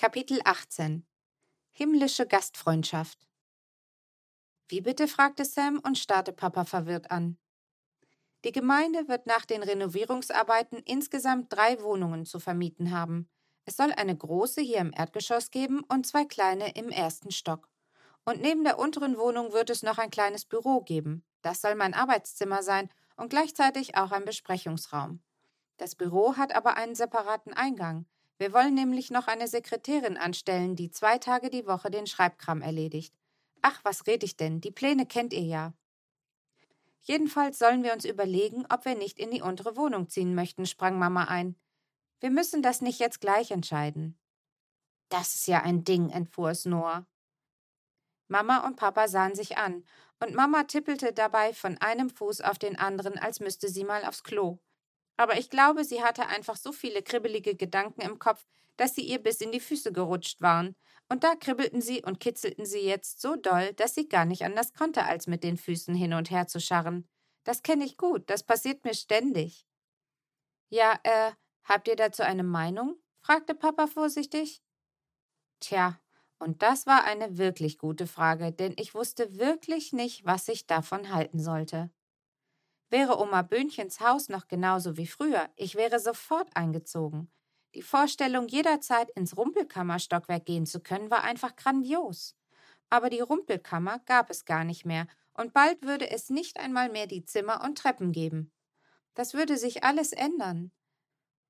Kapitel 18 Himmlische Gastfreundschaft Wie bitte? fragte Sam und starrte Papa verwirrt an. Die Gemeinde wird nach den Renovierungsarbeiten insgesamt drei Wohnungen zu vermieten haben. Es soll eine große hier im Erdgeschoss geben und zwei kleine im ersten Stock. Und neben der unteren Wohnung wird es noch ein kleines Büro geben. Das soll mein Arbeitszimmer sein und gleichzeitig auch ein Besprechungsraum. Das Büro hat aber einen separaten Eingang. Wir wollen nämlich noch eine Sekretärin anstellen, die zwei Tage die Woche den Schreibkram erledigt. Ach, was red ich denn? Die Pläne kennt ihr ja. Jedenfalls sollen wir uns überlegen, ob wir nicht in die untere Wohnung ziehen möchten, sprang Mama ein. Wir müssen das nicht jetzt gleich entscheiden. Das ist ja ein Ding, entfuhr es Noah. Mama und Papa sahen sich an, und Mama tippelte dabei von einem Fuß auf den anderen, als müsste sie mal aufs Klo aber ich glaube, sie hatte einfach so viele kribbelige Gedanken im Kopf, dass sie ihr bis in die Füße gerutscht waren. Und da kribbelten sie und kitzelten sie jetzt so doll, dass sie gar nicht anders konnte, als mit den Füßen hin und her zu scharren. Das kenne ich gut, das passiert mir ständig. Ja, äh, habt ihr dazu eine Meinung? fragte Papa vorsichtig. Tja, und das war eine wirklich gute Frage, denn ich wusste wirklich nicht, was ich davon halten sollte. Wäre Oma Böhnchens Haus noch genauso wie früher, ich wäre sofort eingezogen. Die Vorstellung, jederzeit ins Rumpelkammerstockwerk gehen zu können, war einfach grandios. Aber die Rumpelkammer gab es gar nicht mehr, und bald würde es nicht einmal mehr die Zimmer und Treppen geben. Das würde sich alles ändern.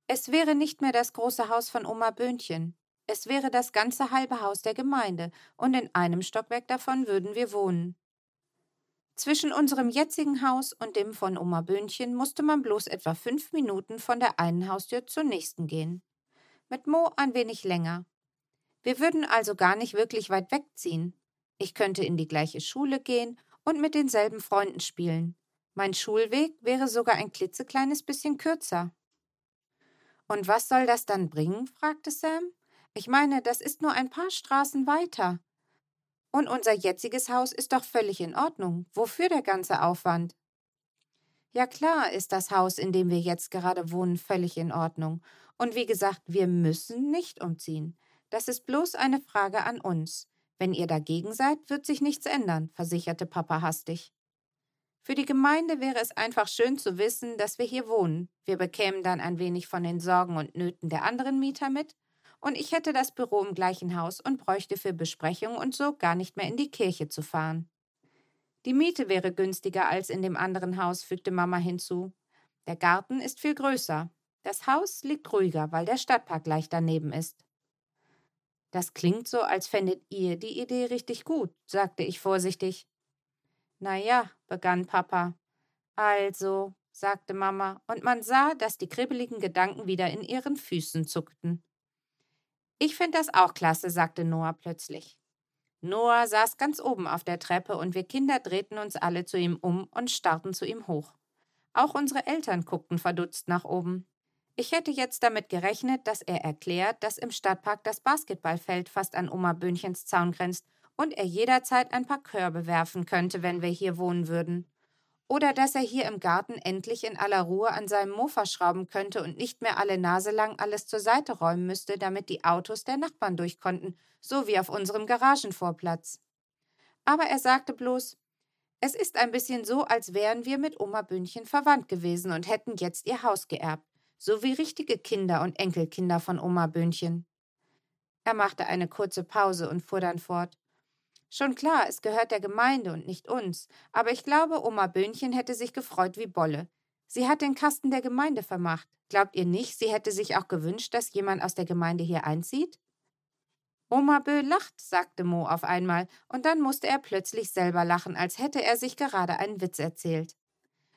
Es wäre nicht mehr das große Haus von Oma Böhnchen. Es wäre das ganze halbe Haus der Gemeinde, und in einem Stockwerk davon würden wir wohnen. Zwischen unserem jetzigen Haus und dem von Oma Böhnchen musste man bloß etwa fünf Minuten von der einen Haustür zur nächsten gehen. Mit Mo ein wenig länger. Wir würden also gar nicht wirklich weit wegziehen. Ich könnte in die gleiche Schule gehen und mit denselben Freunden spielen. Mein Schulweg wäre sogar ein klitzekleines bisschen kürzer. Und was soll das dann bringen? fragte Sam. Ich meine, das ist nur ein paar Straßen weiter. Und unser jetziges Haus ist doch völlig in Ordnung. Wofür der ganze Aufwand? Ja klar ist das Haus, in dem wir jetzt gerade wohnen, völlig in Ordnung. Und wie gesagt, wir müssen nicht umziehen. Das ist bloß eine Frage an uns. Wenn ihr dagegen seid, wird sich nichts ändern, versicherte Papa hastig. Für die Gemeinde wäre es einfach schön zu wissen, dass wir hier wohnen. Wir bekämen dann ein wenig von den Sorgen und Nöten der anderen Mieter mit und ich hätte das Büro im gleichen Haus und bräuchte für Besprechungen und so gar nicht mehr in die Kirche zu fahren. Die Miete wäre günstiger als in dem anderen Haus, fügte Mama hinzu. Der Garten ist viel größer. Das Haus liegt ruhiger, weil der Stadtpark gleich daneben ist. Das klingt so, als fändet ihr die Idee richtig gut, sagte ich vorsichtig. Na ja, begann Papa. Also, sagte Mama, und man sah, dass die kribbeligen Gedanken wieder in ihren Füßen zuckten. Ich finde das auch klasse, sagte Noah plötzlich. Noah saß ganz oben auf der Treppe und wir Kinder drehten uns alle zu ihm um und starrten zu ihm hoch. Auch unsere Eltern guckten verdutzt nach oben. Ich hätte jetzt damit gerechnet, dass er erklärt, dass im Stadtpark das Basketballfeld fast an Oma Böhnchens Zaun grenzt und er jederzeit ein paar Körbe werfen könnte, wenn wir hier wohnen würden. Oder dass er hier im Garten endlich in aller Ruhe an seinem Mofa schrauben könnte und nicht mehr alle Nase lang alles zur Seite räumen müsste, damit die Autos der Nachbarn durch konnten, so wie auf unserem Garagenvorplatz. Aber er sagte bloß, es ist ein bisschen so, als wären wir mit Oma Bündchen verwandt gewesen und hätten jetzt ihr Haus geerbt, so wie richtige Kinder und Enkelkinder von Oma Bündchen. Er machte eine kurze Pause und fuhr dann fort. Schon klar, es gehört der Gemeinde und nicht uns, aber ich glaube, Oma Böhnchen hätte sich gefreut wie Bolle. Sie hat den Kasten der Gemeinde vermacht. Glaubt ihr nicht, sie hätte sich auch gewünscht, dass jemand aus der Gemeinde hier einzieht? Oma Bö lacht, sagte Mo auf einmal, und dann musste er plötzlich selber lachen, als hätte er sich gerade einen Witz erzählt.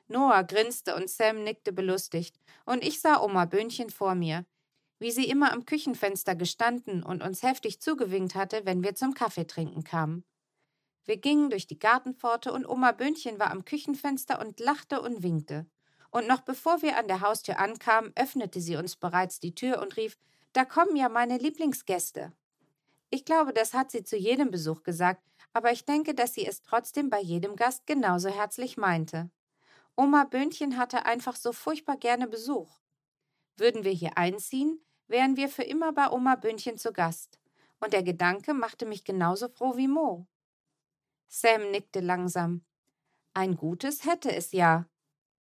Noah grinste und Sam nickte belustigt, und ich sah Oma Böhnchen vor mir, wie sie immer am Küchenfenster gestanden und uns heftig zugewinkt hatte, wenn wir zum Kaffeetrinken kamen. Wir gingen durch die Gartenpforte und Oma Böhnchen war am Küchenfenster und lachte und winkte. Und noch bevor wir an der Haustür ankamen, öffnete sie uns bereits die Tür und rief: Da kommen ja meine Lieblingsgäste. Ich glaube, das hat sie zu jedem Besuch gesagt, aber ich denke, dass sie es trotzdem bei jedem Gast genauso herzlich meinte. Oma Böhnchen hatte einfach so furchtbar gerne Besuch. Würden wir hier einziehen, wären wir für immer bei Oma Böhnchen zu Gast. und der Gedanke machte mich genauso froh wie Mo. Sam nickte langsam. Ein gutes hätte es ja.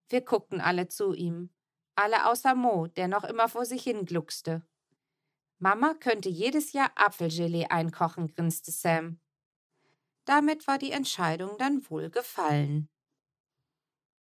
Wir guckten alle zu ihm. Alle außer Mo, der noch immer vor sich hin gluckste. Mama könnte jedes Jahr Apfelgelee einkochen, grinste Sam. Damit war die Entscheidung dann wohl gefallen.